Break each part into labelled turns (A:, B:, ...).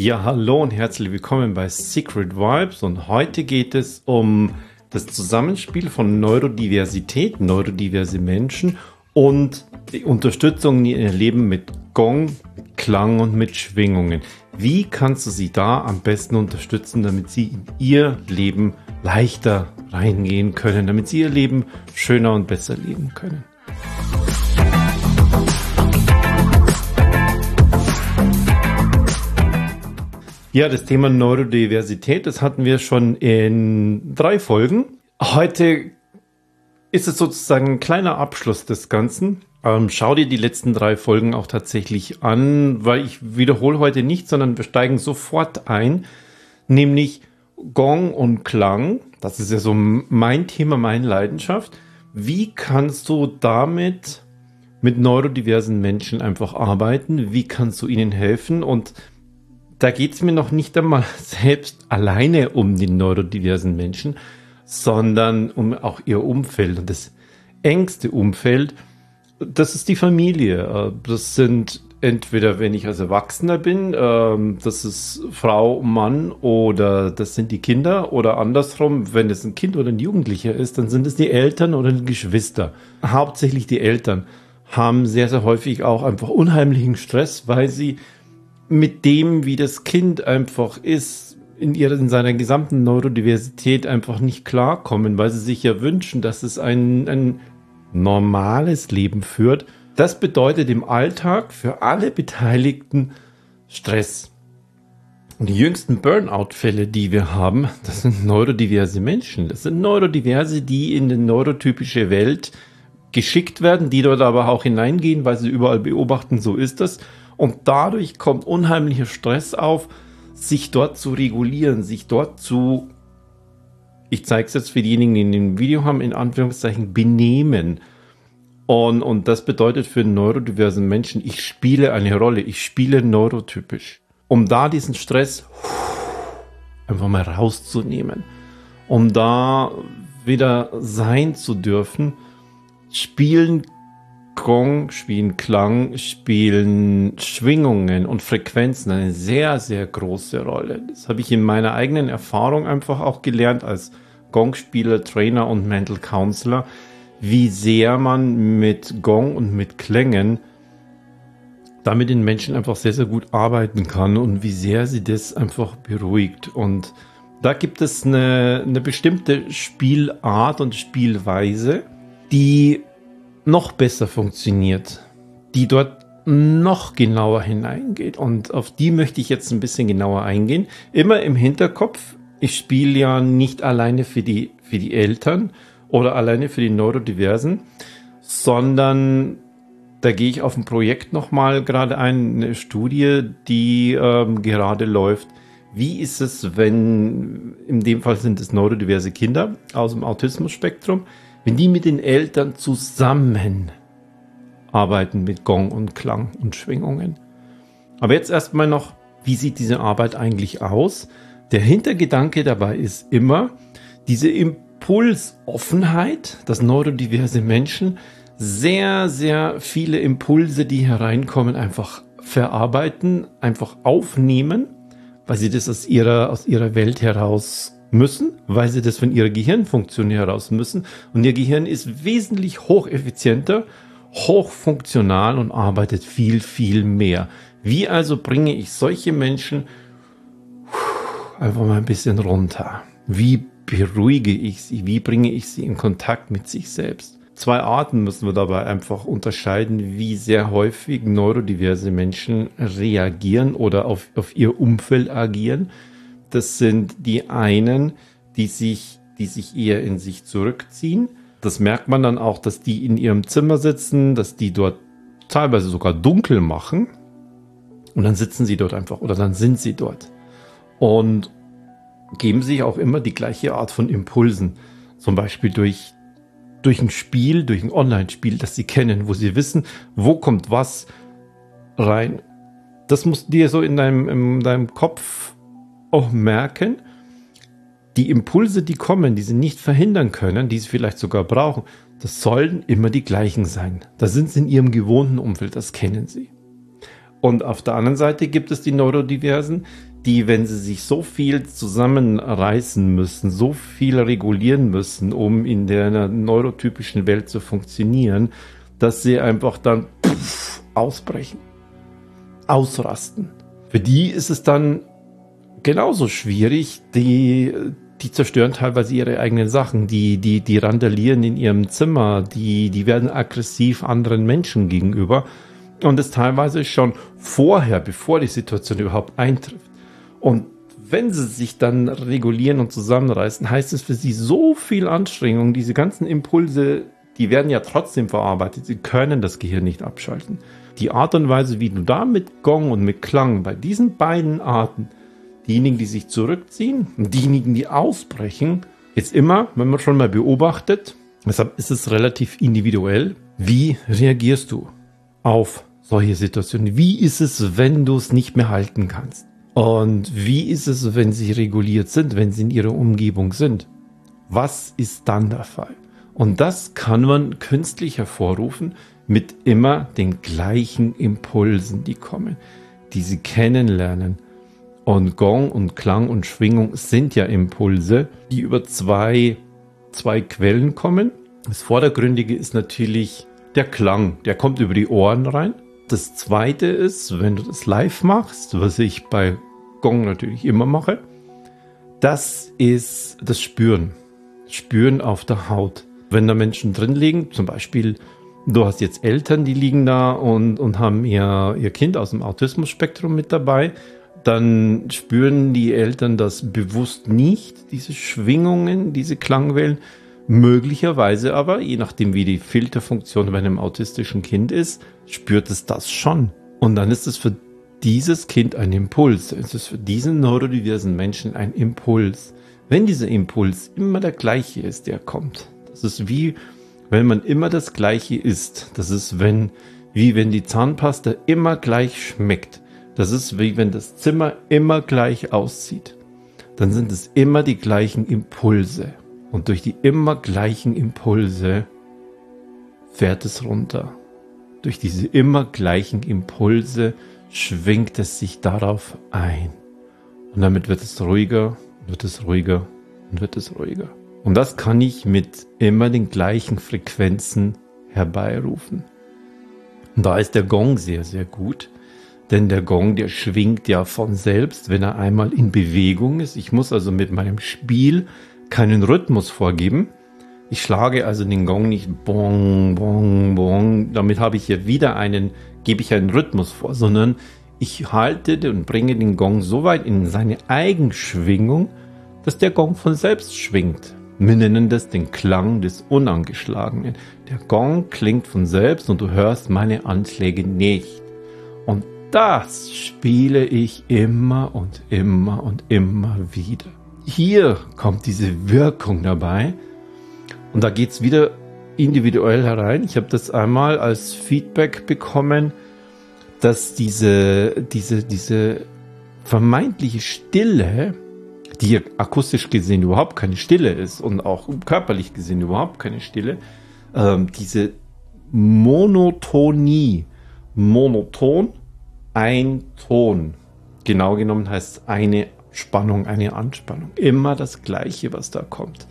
A: Ja, hallo und herzlich willkommen bei Secret Vibes und heute geht es um das Zusammenspiel von Neurodiversität, neurodiverse Menschen und die Unterstützung in ihr Leben mit Gong, Klang und mit Schwingungen. Wie kannst du sie da am besten unterstützen, damit sie in ihr Leben leichter reingehen können, damit sie ihr Leben schöner und besser leben können? Ja, das Thema Neurodiversität, das hatten wir schon in drei Folgen. Heute ist es sozusagen ein kleiner Abschluss des Ganzen. Ähm, schau dir die letzten drei Folgen auch tatsächlich an, weil ich wiederhole heute nicht, sondern wir steigen sofort ein, nämlich Gong und Klang. Das ist ja so mein Thema, meine Leidenschaft. Wie kannst du damit mit neurodiversen Menschen einfach arbeiten? Wie kannst du ihnen helfen? Und da geht es mir noch nicht einmal selbst alleine um die neurodiversen Menschen, sondern um auch ihr Umfeld. Und das engste Umfeld, das ist die Familie. Äh, das sind entweder, wenn ich als Erwachsener bin, ähm, das ist Frau, Mann oder das sind die Kinder oder andersrum, wenn es ein Kind oder ein Jugendlicher ist, dann sind es die Eltern oder die Geschwister. Hauptsächlich die Eltern haben sehr, sehr häufig auch einfach unheimlichen Stress, weil sie mit dem, wie das Kind einfach ist, in, ihrer, in seiner gesamten Neurodiversität einfach nicht klarkommen, weil sie sich ja wünschen, dass es ein, ein normales Leben führt. Das bedeutet im Alltag für alle Beteiligten Stress. Und die jüngsten Burnout-Fälle, die wir haben, das sind neurodiverse Menschen. Das sind Neurodiverse, die in die neurotypische Welt geschickt werden, die dort aber auch hineingehen, weil sie überall beobachten, so ist das und dadurch kommt unheimlicher Stress auf, sich dort zu regulieren, sich dort zu, ich zeige es jetzt für diejenigen, die in dem Video haben, in Anführungszeichen benehmen. Und, und das bedeutet für neurodiversen Menschen, ich spiele eine Rolle, ich spiele neurotypisch. Um da diesen Stress einfach mal rauszunehmen, um da wieder sein zu dürfen, spielen Gong spielen Klang, spielen Schwingungen und Frequenzen eine sehr, sehr große Rolle. Das habe ich in meiner eigenen Erfahrung einfach auch gelernt als Gong-Spieler, Trainer und Mental Counselor, wie sehr man mit Gong und mit Klängen damit den Menschen einfach sehr, sehr gut arbeiten kann und wie sehr sie das einfach beruhigt. Und da gibt es eine, eine bestimmte Spielart und Spielweise, die noch besser funktioniert, die dort noch genauer hineingeht. Und auf die möchte ich jetzt ein bisschen genauer eingehen. Immer im Hinterkopf, ich spiele ja nicht alleine für die, für die Eltern oder alleine für die Neurodiversen, sondern da gehe ich auf ein Projekt nochmal gerade ein, eine Studie, die ähm, gerade läuft. Wie ist es, wenn, in dem Fall sind es neurodiverse Kinder aus dem Autismus-Spektrum, wenn die mit den Eltern zusammen arbeiten mit Gong und Klang und Schwingungen. Aber jetzt erstmal noch, wie sieht diese Arbeit eigentlich aus? Der Hintergedanke dabei ist immer diese Impulsoffenheit, dass neurodiverse Menschen sehr, sehr viele Impulse, die hereinkommen, einfach verarbeiten, einfach aufnehmen, weil sie das aus ihrer, aus ihrer Welt heraus müssen, weil sie das von ihrer Gehirnfunktion heraus müssen. Und ihr Gehirn ist wesentlich hocheffizienter, hochfunktional und arbeitet viel, viel mehr. Wie also bringe ich solche Menschen einfach mal ein bisschen runter? Wie beruhige ich sie? Wie bringe ich sie in Kontakt mit sich selbst? Zwei Arten müssen wir dabei einfach unterscheiden, wie sehr häufig neurodiverse Menschen reagieren oder auf, auf ihr Umfeld agieren. Das sind die einen, die sich, die sich eher in sich zurückziehen. Das merkt man dann auch, dass die in ihrem Zimmer sitzen, dass die dort teilweise sogar dunkel machen. Und dann sitzen sie dort einfach oder dann sind sie dort. Und geben sich auch immer die gleiche Art von Impulsen. Zum Beispiel durch, durch ein Spiel, durch ein Online-Spiel, das sie kennen, wo sie wissen, wo kommt was rein. Das musst dir so in deinem, in deinem Kopf auch merken, die Impulse, die kommen, die sie nicht verhindern können, die sie vielleicht sogar brauchen, das sollen immer die gleichen sein. Da sind sie in ihrem gewohnten Umfeld, das kennen sie. Und auf der anderen Seite gibt es die Neurodiversen, die, wenn sie sich so viel zusammenreißen müssen, so viel regulieren müssen, um in der neurotypischen Welt zu funktionieren, dass sie einfach dann pff, ausbrechen, ausrasten. Für die ist es dann genauso schwierig, die, die zerstören teilweise ihre eigenen Sachen, die, die, die randalieren in ihrem Zimmer, die, die werden aggressiv anderen Menschen gegenüber und das teilweise schon vorher, bevor die Situation überhaupt eintrifft. Und wenn sie sich dann regulieren und zusammenreißen, heißt es für sie so viel Anstrengung, diese ganzen Impulse, die werden ja trotzdem verarbeitet, sie können das Gehirn nicht abschalten. Die Art und Weise, wie du da mit Gong und mit Klang bei diesen beiden Arten diejenigen, die sich zurückziehen und diejenigen, die ausbrechen, ist immer, wenn man schon mal beobachtet, deshalb ist es relativ individuell, wie reagierst du auf solche Situationen? Wie ist es, wenn du es nicht mehr halten kannst? Und wie ist es, wenn sie reguliert sind, wenn sie in ihrer Umgebung sind? Was ist dann der Fall? Und das kann man künstlich hervorrufen mit immer den gleichen Impulsen, die kommen, die sie kennenlernen, und Gong und Klang und Schwingung sind ja Impulse, die über zwei, zwei Quellen kommen. Das Vordergründige ist natürlich der Klang, der kommt über die Ohren rein. Das zweite ist, wenn du das live machst, was ich bei Gong natürlich immer mache, das ist das Spüren. Spüren auf der Haut. Wenn da Menschen drin liegen, zum Beispiel, du hast jetzt Eltern, die liegen da und, und haben ihr, ihr Kind aus dem Autismus-Spektrum mit dabei, dann spüren die Eltern das bewusst nicht, diese Schwingungen, diese Klangwellen. Möglicherweise aber, je nachdem wie die Filterfunktion bei einem autistischen Kind ist, spürt es das schon. Und dann ist es für dieses Kind ein Impuls. Es ist für diesen neurodiversen Menschen ein Impuls. Wenn dieser Impuls immer der gleiche ist, der kommt. Das ist wie, wenn man immer das gleiche isst. Das ist wenn, wie wenn die Zahnpasta immer gleich schmeckt. Das ist wie wenn das Zimmer immer gleich aussieht. Dann sind es immer die gleichen Impulse. Und durch die immer gleichen Impulse fährt es runter. Durch diese immer gleichen Impulse schwingt es sich darauf ein. Und damit wird es ruhiger, wird es ruhiger und wird es ruhiger. Und das kann ich mit immer den gleichen Frequenzen herbeirufen. Und da ist der Gong sehr, sehr gut, denn der Gong, der schwingt ja von selbst, wenn er einmal in Bewegung ist. Ich muss also mit meinem Spiel keinen Rhythmus vorgeben. Ich schlage also den Gong nicht bong, bong, bong. Damit habe ich hier wieder einen, gebe ich einen Rhythmus vor, sondern ich halte und bringe den Gong so weit in seine Eigenschwingung, dass der Gong von selbst schwingt. Wir nennen das den Klang des Unangeschlagenen. Der Gong klingt von selbst und du hörst meine Anschläge nicht. Das spiele ich immer und immer und immer wieder. Hier kommt diese Wirkung dabei und da geht es wieder individuell herein. Ich habe das einmal als Feedback bekommen, dass diese, diese, diese vermeintliche Stille, die akustisch gesehen überhaupt keine Stille ist und auch körperlich gesehen überhaupt keine Stille, ähm, diese Monotonie, monoton ein Ton. Genau genommen heißt es eine Spannung, eine Anspannung. Immer das Gleiche, was da kommt.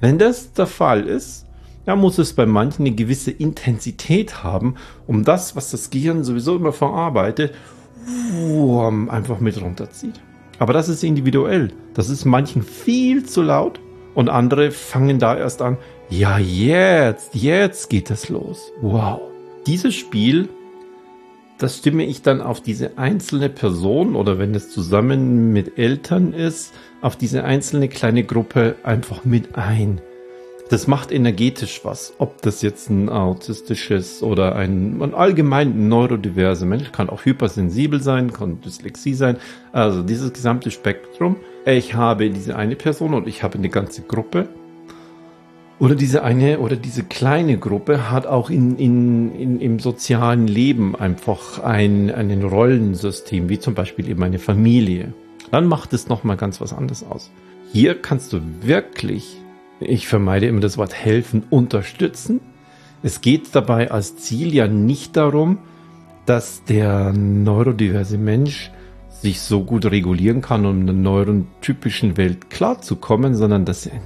A: Wenn das der Fall ist, dann muss es bei manchen eine gewisse Intensität haben, um das, was das Gehirn sowieso immer verarbeitet, einfach mit runterzieht. Aber das ist individuell. Das ist manchen viel zu laut und andere fangen da erst an. Ja, jetzt, jetzt geht es los. Wow. Dieses Spiel das stimme ich dann auf diese einzelne Person oder wenn es zusammen mit Eltern ist, auf diese einzelne kleine Gruppe einfach mit ein. Das macht energetisch was. Ob das jetzt ein autistisches oder ein, ein allgemein neurodiverser Mensch kann auch hypersensibel sein, kann Dyslexie sein. Also dieses gesamte Spektrum. Ich habe diese eine Person und ich habe eine ganze Gruppe oder diese eine oder diese kleine Gruppe hat auch in, in, in, im sozialen Leben einfach ein, ein Rollensystem, wie zum Beispiel eben eine Familie. Dann macht es nochmal ganz was anderes aus. Hier kannst du wirklich, ich vermeide immer das Wort helfen, unterstützen. Es geht dabei als Ziel ja nicht darum, dass der neurodiverse Mensch sich so gut regulieren kann, um in der neurotypischen Welt klarzukommen, sondern dass er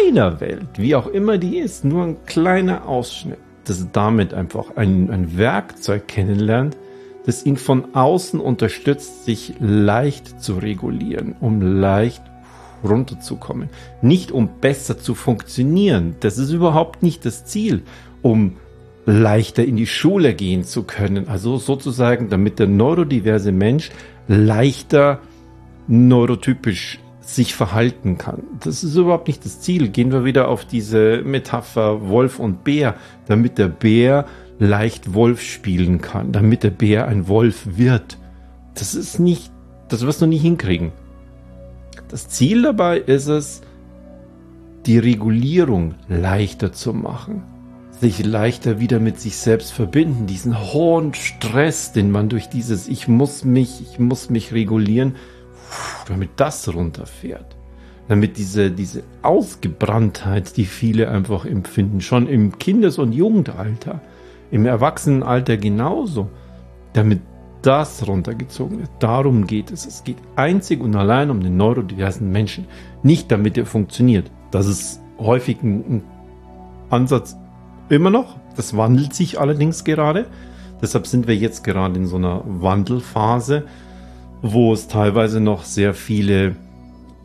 A: in seiner Welt, wie auch immer die ist, nur ein kleiner Ausschnitt, dass damit einfach ein, ein Werkzeug kennenlernt, das ihn von außen unterstützt, sich leicht zu regulieren, um leicht runterzukommen. Nicht um besser zu funktionieren. Das ist überhaupt nicht das Ziel, um leichter in die Schule gehen zu können. Also sozusagen, damit der neurodiverse Mensch leichter neurotypisch sich verhalten kann. Das ist überhaupt nicht das Ziel. Gehen wir wieder auf diese Metapher Wolf und Bär, damit der Bär leicht Wolf spielen kann, damit der Bär ein Wolf wird. Das ist nicht, das wirst du nie hinkriegen. Das Ziel dabei ist es, die Regulierung leichter zu machen, sich leichter wieder mit sich selbst verbinden, diesen hohen Stress, den man durch dieses Ich muss mich, ich muss mich regulieren, damit das runterfährt. Damit diese, diese Ausgebranntheit, die viele einfach empfinden, schon im Kindes- und Jugendalter, im Erwachsenenalter genauso, damit das runtergezogen wird. Darum geht es. Es geht einzig und allein um den neurodiversen Menschen. Nicht damit er funktioniert. Das ist häufig ein, Ansatz immer noch. Das wandelt sich allerdings gerade. Deshalb sind wir jetzt gerade in so einer Wandelphase, wo es teilweise noch sehr viele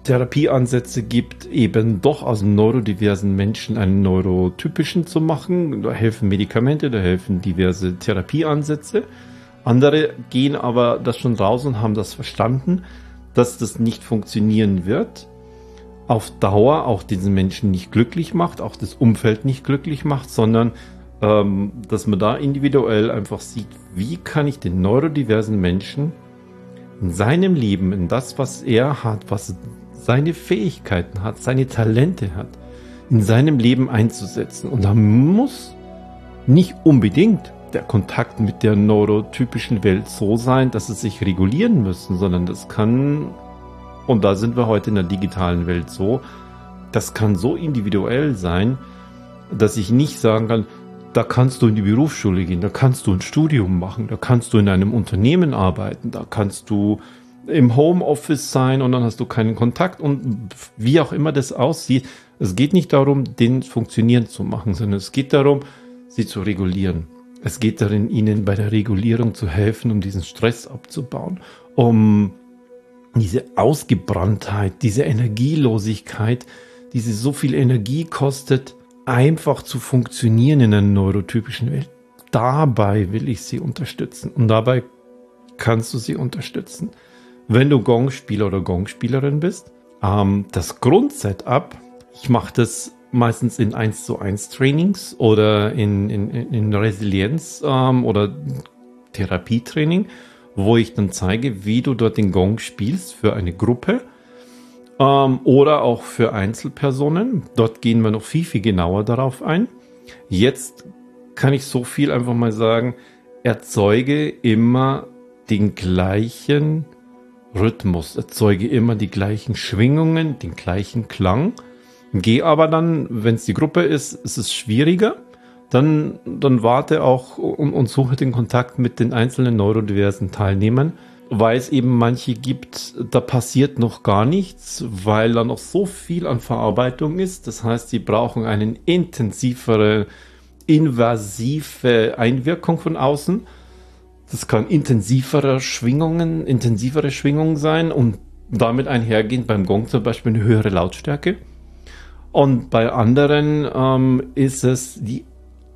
A: Therapieansätze gibt, eben doch aus neurodiversen Menschen einen neurotypischen zu machen. Da helfen Medikamente, da helfen diverse Therapieansätze. Andere gehen aber das schon raus und haben das verstanden, dass das nicht funktionieren wird. Auf Dauer auch diesen Menschen nicht glücklich macht, auch das Umfeld nicht glücklich macht, sondern ähm, dass man da individuell einfach sieht, wie kann ich den neurodiversen Menschen in seinem Leben, in das, was er hat, was seine Fähigkeiten hat, seine Talente hat, in seinem Leben einzusetzen. Und da muss nicht unbedingt der Kontakt mit der neurotypischen Welt so sein, dass es sich regulieren müssen, sondern das kann, und da sind wir heute in der digitalen Welt so, das kann so individuell sein, dass ich nicht sagen kann, da kannst du in die Berufsschule gehen, da kannst du ein Studium machen, da kannst du in einem Unternehmen arbeiten, da kannst du im Homeoffice sein und dann hast du keinen Kontakt und wie auch immer das aussieht. Es geht nicht darum, den funktionieren zu machen, sondern es geht darum, sie zu regulieren. Es geht darin, ihnen bei der Regulierung zu helfen, um diesen Stress abzubauen, um diese Ausgebranntheit, diese Energielosigkeit, die sie so viel Energie kostet, einfach zu funktionieren in einer neurotypischen Welt. Dabei will ich sie unterstützen und dabei kannst du sie unterstützen. Wenn du Gongspieler oder Gongspielerin bist, ähm, das Grundsetup, ich mache das meistens in 1 zu 1 Trainings oder in, in, in Resilienz ähm, oder Therapietraining, wo ich dann zeige, wie du dort den Gong spielst für eine Gruppe ähm, oder auch für Einzelpersonen. Dort gehen wir noch viel, viel genauer darauf ein. Jetzt kann ich so viel einfach mal sagen, erzeuge immer den gleichen Rhythmus, erzeuge immer die gleichen Schwingungen, den gleichen Klang Geh aber dann, wenn es die Gruppe ist, ist es schwieriger. Dann, dann warte auch und, und suche den Kontakt mit den einzelnen neurodiversen Teilnehmern, weil es eben manche gibt, da passiert noch gar nichts, weil da noch so viel an Verarbeitung ist. Das heißt, sie brauchen eine intensivere, invasive Einwirkung von außen. Das kann intensivere Schwingungen, intensivere Schwingungen sein und damit einhergehend beim Gong zum Beispiel eine höhere Lautstärke. Und bei anderen ähm, ist es die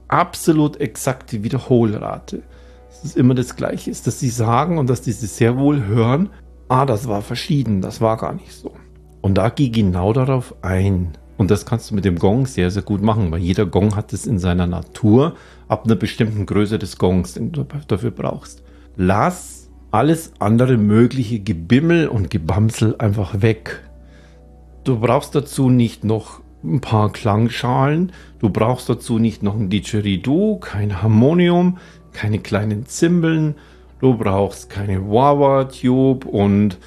A: absolut exakte Wiederholrate. Es immer das Gleiche, ist, dass sie sagen und dass die sehr wohl hören, ah, das war verschieden, das war gar nicht so. Und da geh genau darauf ein. Und das kannst du mit dem Gong sehr, sehr gut machen, weil jeder Gong hat es in seiner Natur ab einer bestimmten Größe des Gongs, den du dafür brauchst. Lass alles andere mögliche Gebimmel und Gebamsel einfach weg. Du brauchst dazu nicht noch ein paar Klangschalen. Du brauchst dazu nicht noch ein Didgeridoo, kein Harmonium, keine kleinen Zimbeln. Du brauchst keine Wawa-Tube und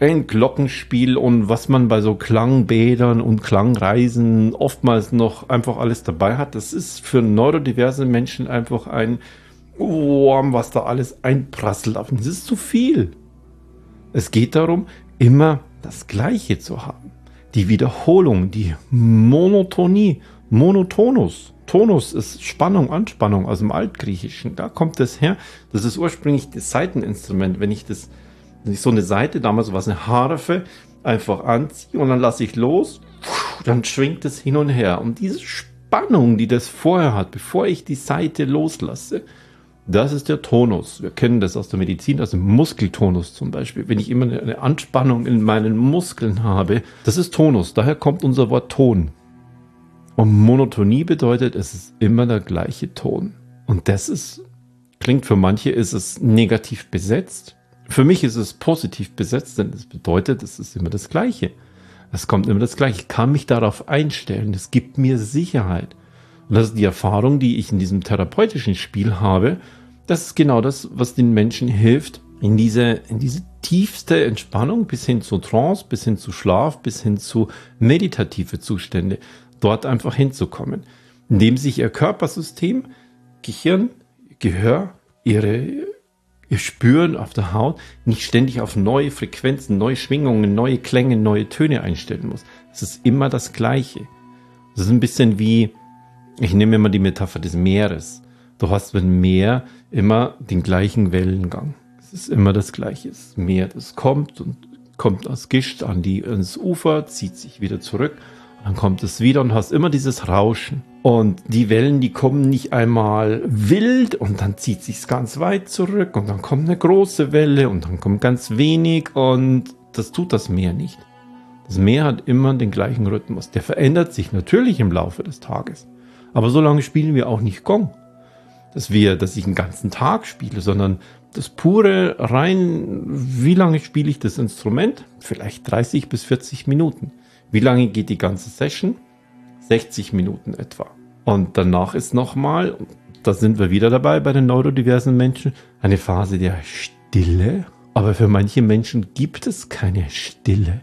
A: ein Glockenspiel und was man bei so Klangbädern und Klangreisen oftmals noch einfach alles dabei hat. Das ist für neurodiverse Menschen einfach ein Wurm, was da alles einprasselt. Das ist zu viel. Es geht darum, immer das Gleiche zu haben. Die Wiederholung, die Monotonie, Monotonus. Tonus ist Spannung, Anspannung aus dem Altgriechischen. Da kommt das her. Das ist ursprünglich das Seiteninstrument. Wenn ich das, wenn ich so eine Seite, damals war es eine Harfe, einfach anziehe und dann lasse ich los, dann schwingt es hin und her. Und diese Spannung, die das vorher hat, bevor ich die Seite loslasse, das ist der Tonus. Wir kennen das aus der Medizin, dem Muskeltonus zum Beispiel. Wenn ich immer eine Anspannung in meinen Muskeln habe, das ist Tonus. Daher kommt unser Wort Ton. Und Monotonie bedeutet, es ist immer der gleiche Ton. Und das ist, klingt für manche, ist es negativ besetzt. Für mich ist es positiv besetzt, denn es bedeutet, es ist immer das Gleiche. Es kommt immer das Gleiche. Ich kann mich darauf einstellen. Es gibt mir Sicherheit. Und das ist die Erfahrung, die ich in diesem therapeutischen Spiel habe. Das ist genau das, was den Menschen hilft, in diese, in diese tiefste Entspannung bis hin zu Trance, bis hin zu Schlaf, bis hin zu meditative Zustände, dort einfach hinzukommen, indem sich ihr Körpersystem, Gehirn, Gehör, ihre, ihr Spüren auf der Haut nicht ständig auf neue Frequenzen, neue Schwingungen, neue Klänge, neue Töne einstellen muss. Es ist immer das Gleiche. Es ist ein bisschen wie, ich nehme immer die Metapher des Meeres. Du hast beim Meer immer den gleichen Wellengang. Es ist immer das Gleiche. Das Meer, das kommt und kommt aus Gischt an die, ans Ufer, zieht sich wieder zurück. Dann kommt es wieder und hast immer dieses Rauschen. Und die Wellen, die kommen nicht einmal wild und dann zieht sich's ganz weit zurück und dann kommt eine große Welle und dann kommt ganz wenig und das tut das Meer nicht. Das Meer hat immer den gleichen Rhythmus. Der verändert sich natürlich im Laufe des Tages. Aber so lange spielen wir auch nicht Gong. Dass wir, dass ich einen ganzen Tag spiele, sondern das pure rein, wie lange spiele ich das Instrument? Vielleicht 30 bis 40 Minuten. Wie lange geht die ganze Session? 60 Minuten etwa. Und danach ist nochmal, da sind wir wieder dabei bei den neurodiversen Menschen, eine Phase der Stille. Aber für manche Menschen gibt es keine Stille.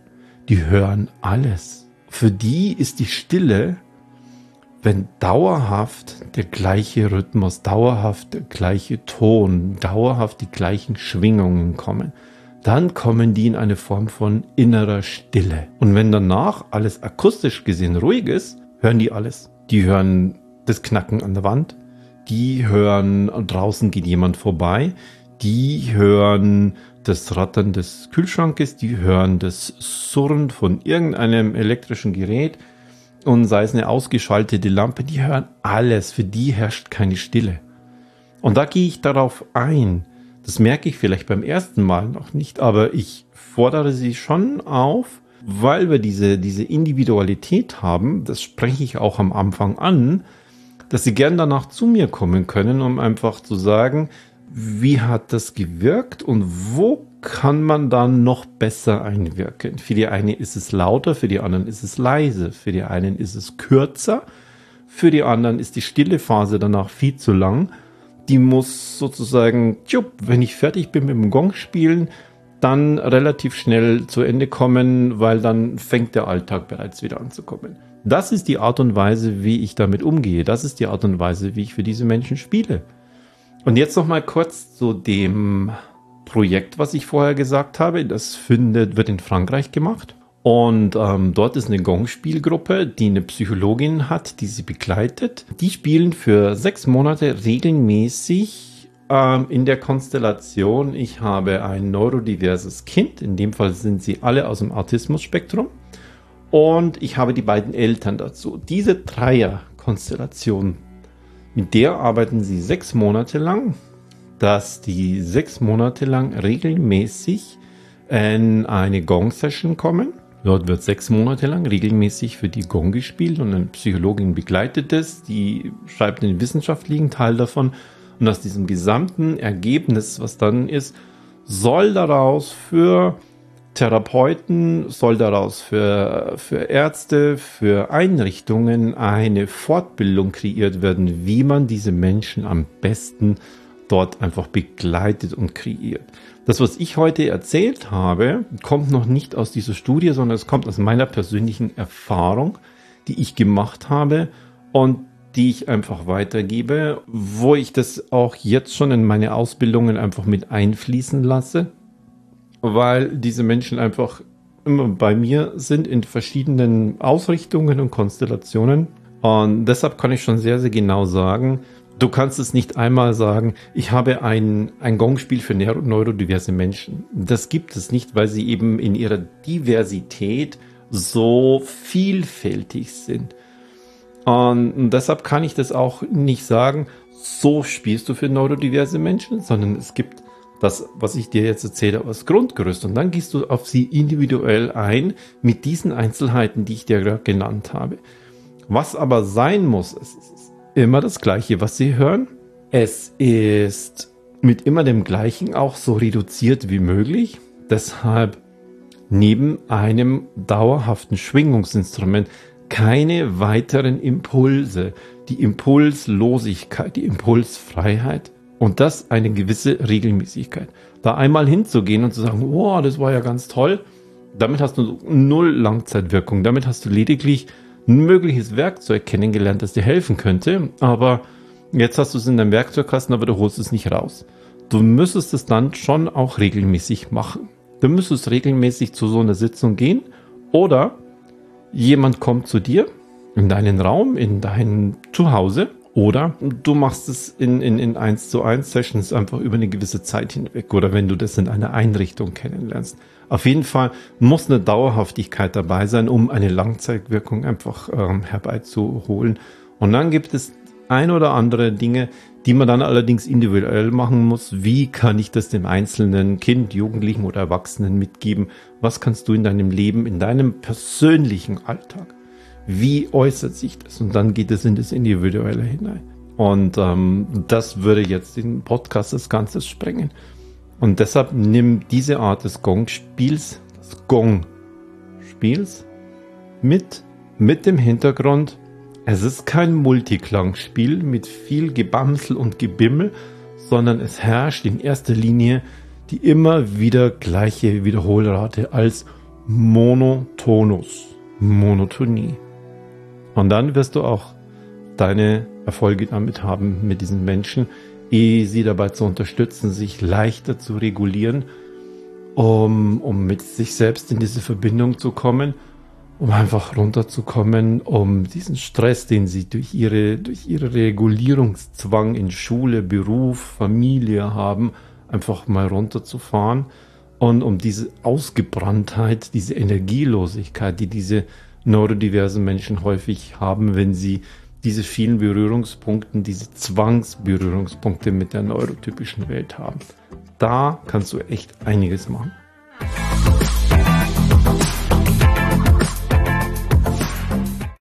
A: Die hören alles. Für die ist die Stille wenn dauerhaft der gleiche Rhythmus, dauerhaft der gleiche Ton, dauerhaft die gleichen Schwingungen kommen, dann kommen die in eine Form von innerer Stille. Und wenn danach alles akustisch gesehen ruhig ist, hören die alles. Die hören das Knacken an der Wand, die hören draußen geht jemand vorbei, die hören das Rattern des Kühlschrankes, die hören das Surren von irgendeinem elektrischen Gerät, und sei es eine ausgeschaltete Lampe, die hören alles. Für die herrscht keine Stille. Und da gehe ich darauf ein. Das merke ich vielleicht beim ersten Mal noch nicht, aber ich fordere sie schon auf, weil wir diese, diese Individualität haben, das spreche ich auch am Anfang an, dass sie gern danach zu mir kommen können, um einfach zu sagen, wie hat das gewirkt und wo kann man dann noch besser einwirken? Für die eine ist es lauter, für die anderen ist es leise, für die einen ist es kürzer, für die anderen ist die stille Phase danach viel zu lang. Die muss sozusagen, tjup, wenn ich fertig bin mit dem Gong spielen, dann relativ schnell zu Ende kommen, weil dann fängt der Alltag bereits wieder an zu kommen. Das ist die Art und Weise, wie ich damit umgehe. Das ist die Art und Weise, wie ich für diese Menschen spiele. Und jetzt noch mal kurz zu dem Projekt, was ich vorher gesagt habe. Das findet, wird in Frankreich gemacht. Und ähm, dort ist eine Gong-Spielgruppe, die eine Psychologin hat, die sie begleitet. Die spielen für sechs Monate regelmäßig ähm, in der Konstellation, ich habe ein neurodiverses Kind, in dem Fall sind sie alle aus dem Autismus-Spektrum. Und ich habe die beiden Eltern dazu. Diese Dreier-Konstellation mit der arbeiten sie sechs Monate lang, dass die sechs Monate lang regelmäßig in eine Gong-Session kommen. Dort wird sechs Monate lang regelmäßig für die Gong gespielt und eine Psychologin begleitet es, die schreibt den wissenschaftlichen Teil davon. Und aus diesem gesamten Ergebnis, was dann ist, soll daraus für Therapeuten soll daraus für, für Ärzte, für Einrichtungen eine Fortbildung kreiert werden, wie man diese Menschen am besten dort einfach begleitet und kreiert. Das, was ich heute erzählt habe, kommt noch nicht aus dieser Studie, sondern es kommt aus meiner persönlichen Erfahrung, die ich gemacht habe und die ich einfach weitergebe, wo ich das auch jetzt schon in meine Ausbildungen einfach mit einfließen lasse weil diese Menschen einfach immer bei mir sind in verschiedenen Ausrichtungen und Konstellationen. Und deshalb kann ich schon sehr, sehr genau sagen, du kannst es nicht einmal sagen, ich habe ein, ein Gongspiel für neurodiverse Menschen. Das gibt es nicht, weil sie eben in ihrer Diversität so vielfältig sind. Und deshalb kann ich das auch nicht sagen, so spielst du für neurodiverse Menschen, sondern es gibt das, was ich dir jetzt erzähle, als Grundgerüst. Und dann gehst du auf sie individuell ein mit diesen Einzelheiten, die ich dir gerade genannt habe. Was aber sein muss, ist immer das Gleiche, was sie hören. Es ist mit immer dem Gleichen auch so reduziert wie möglich. Deshalb neben einem dauerhaften Schwingungsinstrument keine weiteren Impulse. Die Impulslosigkeit, die Impulsfreiheit und das eine gewisse Regelmäßigkeit. Da einmal hinzugehen und zu sagen, wow, das war ja ganz toll, damit hast du null Langzeitwirkung. Damit hast du lediglich ein mögliches Werkzeug kennengelernt, das dir helfen könnte. Aber jetzt hast du es in deinem Werkzeugkasten, aber du holst es nicht raus. Du müsstest es dann schon auch regelmäßig machen. Du müsstest regelmäßig zu so einer Sitzung gehen oder jemand kommt zu dir in deinen Raum, in dein Zuhause oder du machst es in, in, in 1 zu 1 Sessions einfach über eine gewisse Zeit hinweg oder wenn du das in einer Einrichtung kennenlernst. Auf jeden Fall muss eine Dauerhaftigkeit dabei sein, um eine Langzeitwirkung einfach ähm, herbeizuholen. Und dann gibt es ein oder andere Dinge, die man dann allerdings individuell machen muss. Wie kann ich das dem einzelnen Kind, Jugendlichen oder Erwachsenen mitgeben? Was kannst du in deinem Leben, in deinem persönlichen Alltag? Wie äußert sich das? Und dann geht es in das Individuelle hinein. Und ähm, das würde jetzt den Podcast des Ganzes sprengen. Und deshalb nimm diese Art des Gong-Spiels, des Gong-Spiels, mit, mit dem Hintergrund, es ist kein Multiklangspiel mit viel Gebamsel und Gebimmel, sondern es herrscht in erster Linie die immer wieder gleiche Wiederholrate als Monotonus, Monotonie. Und dann wirst du auch deine Erfolge damit haben mit diesen Menschen, sie dabei zu unterstützen, sich leichter zu regulieren, um, um mit sich selbst in diese Verbindung zu kommen um einfach runterzukommen, um diesen Stress, den sie durch ihre, durch ihre Regulierungszwang in Schule, Beruf, Familie haben, einfach mal runterzufahren. Und um diese Ausgebranntheit, diese Energielosigkeit, die diese neurodiversen Menschen häufig haben, wenn sie diese vielen Berührungspunkte, diese Zwangsberührungspunkte mit der neurotypischen Welt haben. Da kannst du echt einiges machen.